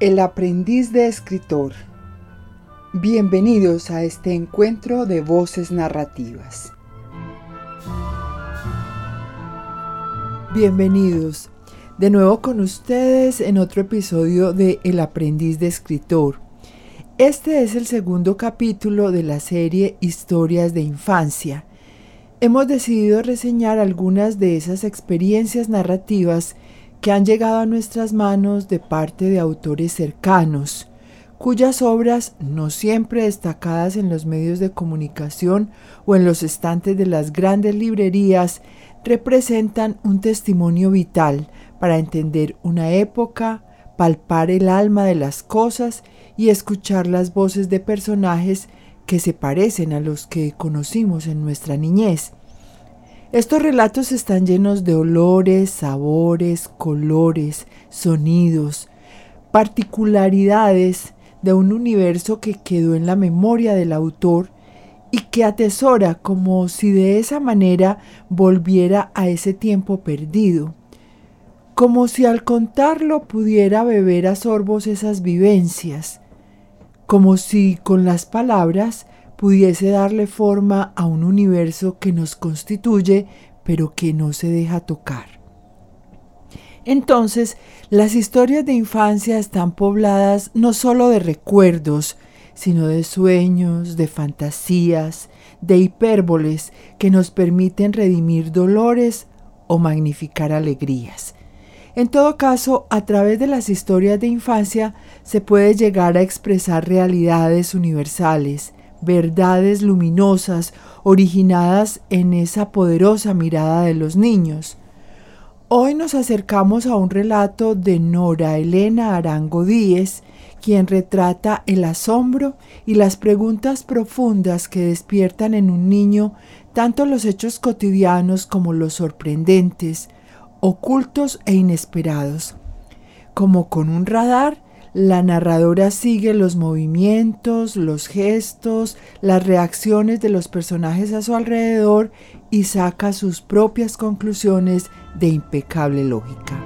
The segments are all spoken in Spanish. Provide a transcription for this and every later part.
El aprendiz de escritor. Bienvenidos a este encuentro de voces narrativas. Bienvenidos de nuevo con ustedes en otro episodio de El aprendiz de escritor. Este es el segundo capítulo de la serie Historias de Infancia. Hemos decidido reseñar algunas de esas experiencias narrativas que han llegado a nuestras manos de parte de autores cercanos, cuyas obras, no siempre destacadas en los medios de comunicación o en los estantes de las grandes librerías, representan un testimonio vital para entender una época, palpar el alma de las cosas y escuchar las voces de personajes que se parecen a los que conocimos en nuestra niñez. Estos relatos están llenos de olores, sabores, colores, sonidos, particularidades de un universo que quedó en la memoria del autor y que atesora como si de esa manera volviera a ese tiempo perdido, como si al contarlo pudiera beber a sorbos esas vivencias, como si con las palabras pudiese darle forma a un universo que nos constituye pero que no se deja tocar. Entonces, las historias de infancia están pobladas no solo de recuerdos, sino de sueños, de fantasías, de hipérboles que nos permiten redimir dolores o magnificar alegrías. En todo caso, a través de las historias de infancia se puede llegar a expresar realidades universales, verdades luminosas originadas en esa poderosa mirada de los niños. Hoy nos acercamos a un relato de Nora Elena Arango Díez, quien retrata el asombro y las preguntas profundas que despiertan en un niño tanto los hechos cotidianos como los sorprendentes, ocultos e inesperados. Como con un radar, la narradora sigue los movimientos, los gestos, las reacciones de los personajes a su alrededor y saca sus propias conclusiones de impecable lógica.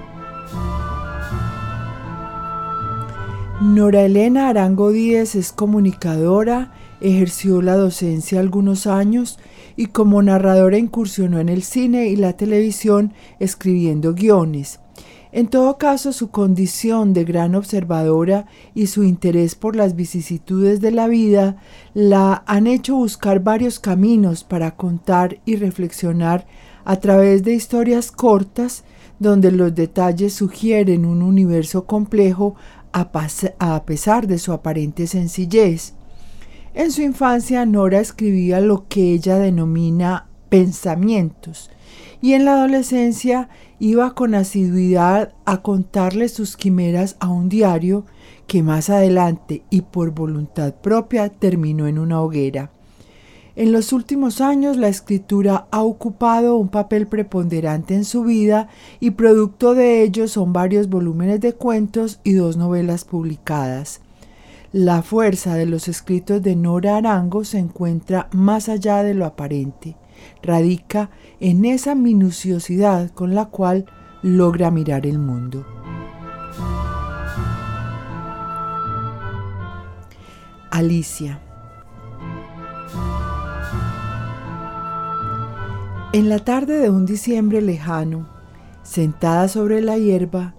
Nora Elena Arango Díez es comunicadora, ejerció la docencia algunos años y como narradora incursionó en el cine y la televisión escribiendo guiones. En todo caso, su condición de gran observadora y su interés por las vicisitudes de la vida la han hecho buscar varios caminos para contar y reflexionar a través de historias cortas donde los detalles sugieren un universo complejo a, pesar de su aparente sencillez. En su infancia Nora escribía lo que ella denomina pensamientos y en la adolescencia iba con asiduidad a contarle sus quimeras a un diario que más adelante y por voluntad propia terminó en una hoguera. En los últimos años la escritura ha ocupado un papel preponderante en su vida y producto de ello son varios volúmenes de cuentos y dos novelas publicadas. La fuerza de los escritos de Nora Arango se encuentra más allá de lo aparente radica en esa minuciosidad con la cual logra mirar el mundo. Alicia. En la tarde de un diciembre lejano, sentada sobre la hierba,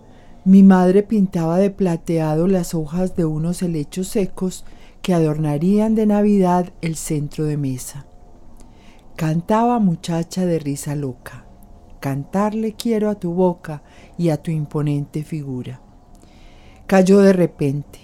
mi madre pintaba de plateado las hojas de unos helechos secos que adornarían de Navidad el centro de mesa. Cantaba muchacha de risa loca, cantarle quiero a tu boca y a tu imponente figura. Cayó de repente.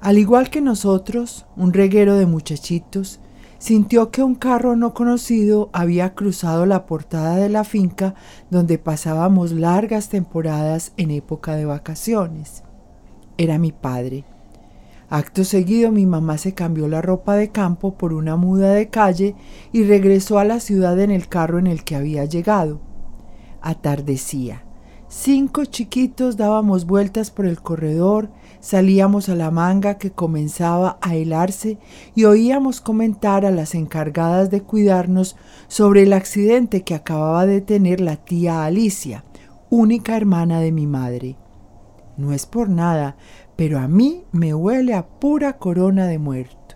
Al igual que nosotros, un reguero de muchachitos sintió que un carro no conocido había cruzado la portada de la finca donde pasábamos largas temporadas en época de vacaciones. Era mi padre. Acto seguido mi mamá se cambió la ropa de campo por una muda de calle y regresó a la ciudad en el carro en el que había llegado. Atardecía. Cinco chiquitos dábamos vueltas por el corredor, salíamos a la manga que comenzaba a helarse y oíamos comentar a las encargadas de cuidarnos sobre el accidente que acababa de tener la tía Alicia, única hermana de mi madre. No es por nada, pero a mí me huele a pura corona de muerto.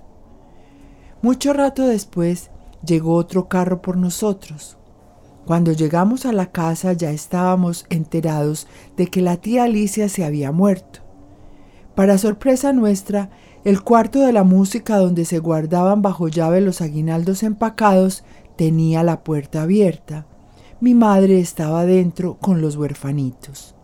Mucho rato después llegó otro carro por nosotros. Cuando llegamos a la casa ya estábamos enterados de que la tía Alicia se había muerto. Para sorpresa nuestra, el cuarto de la música donde se guardaban bajo llave los aguinaldos empacados tenía la puerta abierta. Mi madre estaba dentro con los huerfanitos.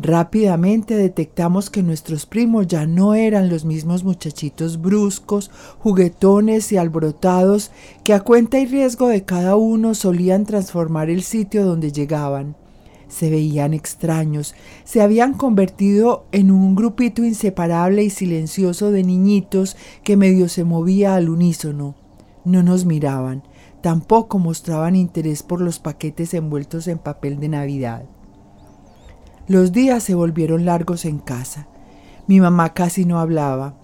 Rápidamente detectamos que nuestros primos ya no eran los mismos muchachitos bruscos, juguetones y alborotados que a cuenta y riesgo de cada uno solían transformar el sitio donde llegaban. Se veían extraños, se habían convertido en un grupito inseparable y silencioso de niñitos que medio se movía al unísono. No nos miraban, tampoco mostraban interés por los paquetes envueltos en papel de Navidad. Los días se volvieron largos en casa. Mi mamá casi no hablaba.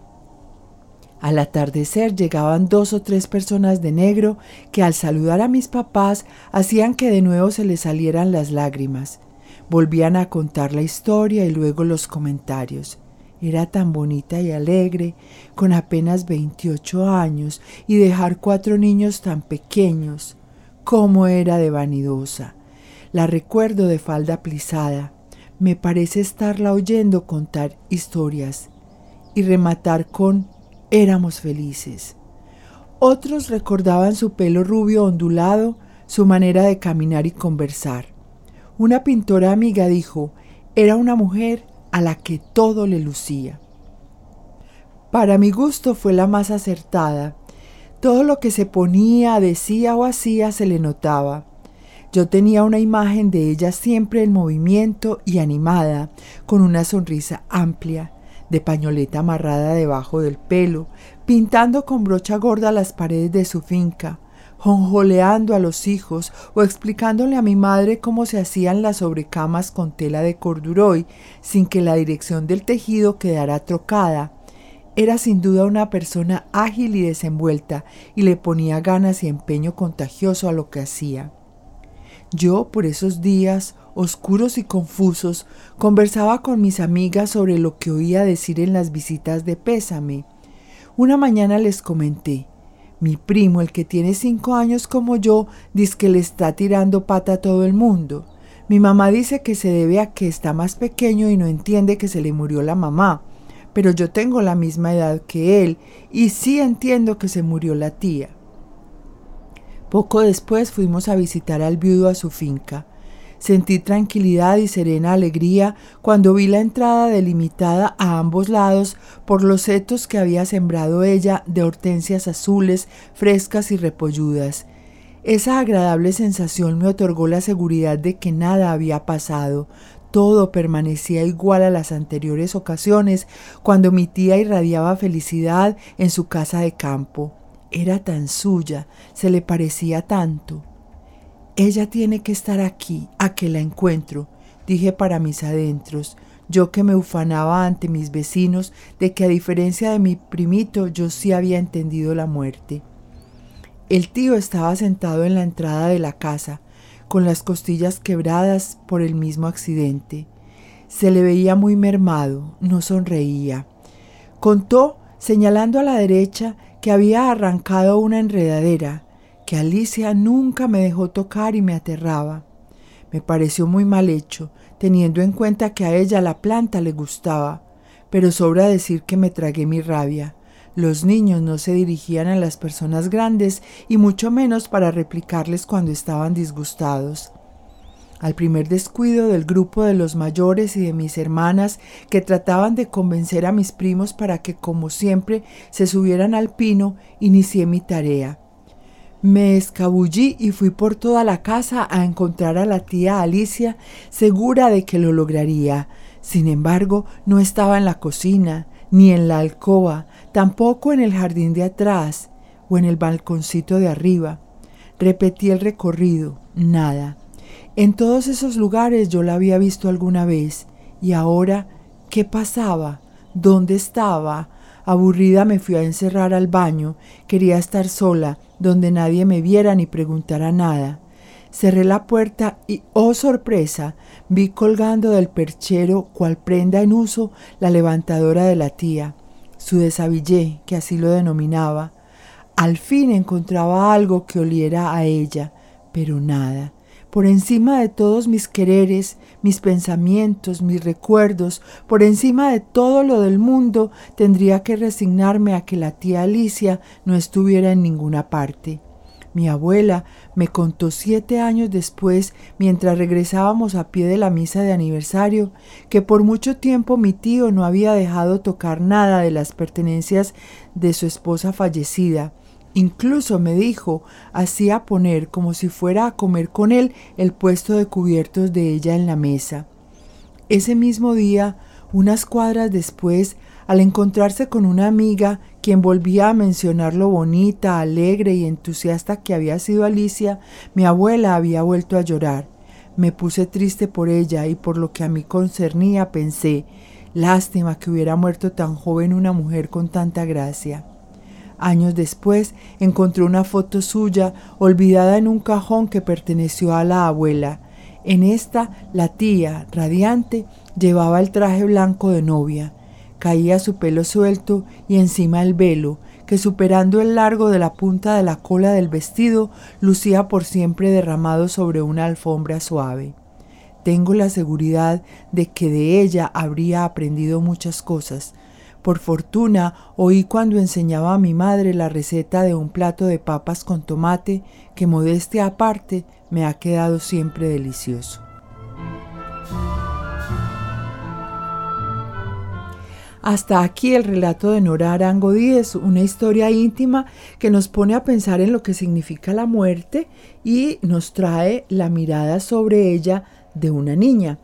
Al atardecer llegaban dos o tres personas de negro que al saludar a mis papás hacían que de nuevo se les salieran las lágrimas. Volvían a contar la historia y luego los comentarios. Era tan bonita y alegre, con apenas 28 años, y dejar cuatro niños tan pequeños. ¿Cómo era de vanidosa? La recuerdo de falda plisada, me parece estarla oyendo contar historias y rematar con éramos felices. Otros recordaban su pelo rubio ondulado, su manera de caminar y conversar. Una pintora amiga dijo, era una mujer a la que todo le lucía. Para mi gusto fue la más acertada. Todo lo que se ponía, decía o hacía se le notaba. Yo tenía una imagen de ella siempre en movimiento y animada, con una sonrisa amplia, de pañoleta amarrada debajo del pelo, pintando con brocha gorda las paredes de su finca, jonjoleando a los hijos o explicándole a mi madre cómo se hacían las sobrecamas con tela de corduroy sin que la dirección del tejido quedara trocada. Era sin duda una persona ágil y desenvuelta y le ponía ganas y empeño contagioso a lo que hacía. Yo, por esos días oscuros y confusos, conversaba con mis amigas sobre lo que oía decir en las visitas de pésame. Una mañana les comenté, mi primo, el que tiene cinco años como yo, dice que le está tirando pata a todo el mundo. Mi mamá dice que se debe a que está más pequeño y no entiende que se le murió la mamá. Pero yo tengo la misma edad que él y sí entiendo que se murió la tía. Poco después fuimos a visitar al viudo a su finca. Sentí tranquilidad y serena alegría cuando vi la entrada delimitada a ambos lados por los setos que había sembrado ella de hortensias azules, frescas y repolludas. Esa agradable sensación me otorgó la seguridad de que nada había pasado, todo permanecía igual a las anteriores ocasiones cuando mi tía irradiaba felicidad en su casa de campo era tan suya, se le parecía tanto. Ella tiene que estar aquí, a que la encuentro, dije para mis adentros, yo que me ufanaba ante mis vecinos de que a diferencia de mi primito yo sí había entendido la muerte. El tío estaba sentado en la entrada de la casa, con las costillas quebradas por el mismo accidente. Se le veía muy mermado, no sonreía. Contó, señalando a la derecha, que había arrancado una enredadera que Alicia nunca me dejó tocar y me aterraba. Me pareció muy mal hecho, teniendo en cuenta que a ella la planta le gustaba, pero sobra decir que me tragué mi rabia. Los niños no se dirigían a las personas grandes y mucho menos para replicarles cuando estaban disgustados. Al primer descuido del grupo de los mayores y de mis hermanas que trataban de convencer a mis primos para que, como siempre, se subieran al pino, inicié mi tarea. Me escabullí y fui por toda la casa a encontrar a la tía Alicia, segura de que lo lograría. Sin embargo, no estaba en la cocina, ni en la alcoba, tampoco en el jardín de atrás o en el balconcito de arriba. Repetí el recorrido, nada. En todos esos lugares yo la había visto alguna vez y ahora, ¿qué pasaba? ¿Dónde estaba? Aburrida me fui a encerrar al baño, quería estar sola, donde nadie me viera ni preguntara nada. Cerré la puerta y, oh sorpresa, vi colgando del perchero, cual prenda en uso, la levantadora de la tía, su desabillé, que así lo denominaba. Al fin encontraba algo que oliera a ella, pero nada. Por encima de todos mis quereres, mis pensamientos, mis recuerdos, por encima de todo lo del mundo, tendría que resignarme a que la tía Alicia no estuviera en ninguna parte. Mi abuela me contó siete años después, mientras regresábamos a pie de la misa de aniversario, que por mucho tiempo mi tío no había dejado tocar nada de las pertenencias de su esposa fallecida. Incluso me dijo, hacía poner como si fuera a comer con él el puesto de cubiertos de ella en la mesa. Ese mismo día, unas cuadras después, al encontrarse con una amiga, quien volvía a mencionar lo bonita, alegre y entusiasta que había sido Alicia, mi abuela había vuelto a llorar. Me puse triste por ella y por lo que a mí concernía pensé, lástima que hubiera muerto tan joven una mujer con tanta gracia. Años después encontré una foto suya olvidada en un cajón que perteneció a la abuela. En esta, la tía, radiante, llevaba el traje blanco de novia caía su pelo suelto y encima el velo, que superando el largo de la punta de la cola del vestido, lucía por siempre derramado sobre una alfombra suave. Tengo la seguridad de que de ella habría aprendido muchas cosas. Por fortuna oí cuando enseñaba a mi madre la receta de un plato de papas con tomate que modestia aparte me ha quedado siempre delicioso. Hasta aquí el relato de Nora Arango Díez, una historia íntima que nos pone a pensar en lo que significa la muerte y nos trae la mirada sobre ella de una niña.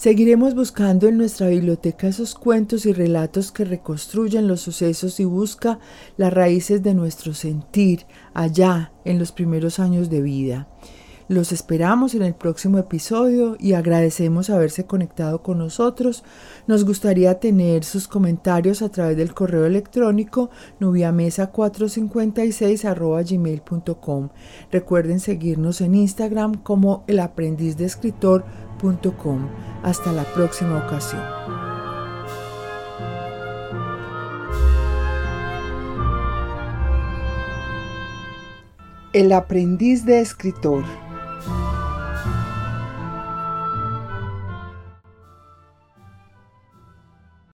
Seguiremos buscando en nuestra biblioteca esos cuentos y relatos que reconstruyen los sucesos y busca las raíces de nuestro sentir allá en los primeros años de vida. Los esperamos en el próximo episodio y agradecemos haberse conectado con nosotros. Nos gustaría tener sus comentarios a través del correo electrónico nubiamesa456 Recuerden seguirnos en Instagram como el aprendiz de Hasta la próxima ocasión. El aprendiz de escritor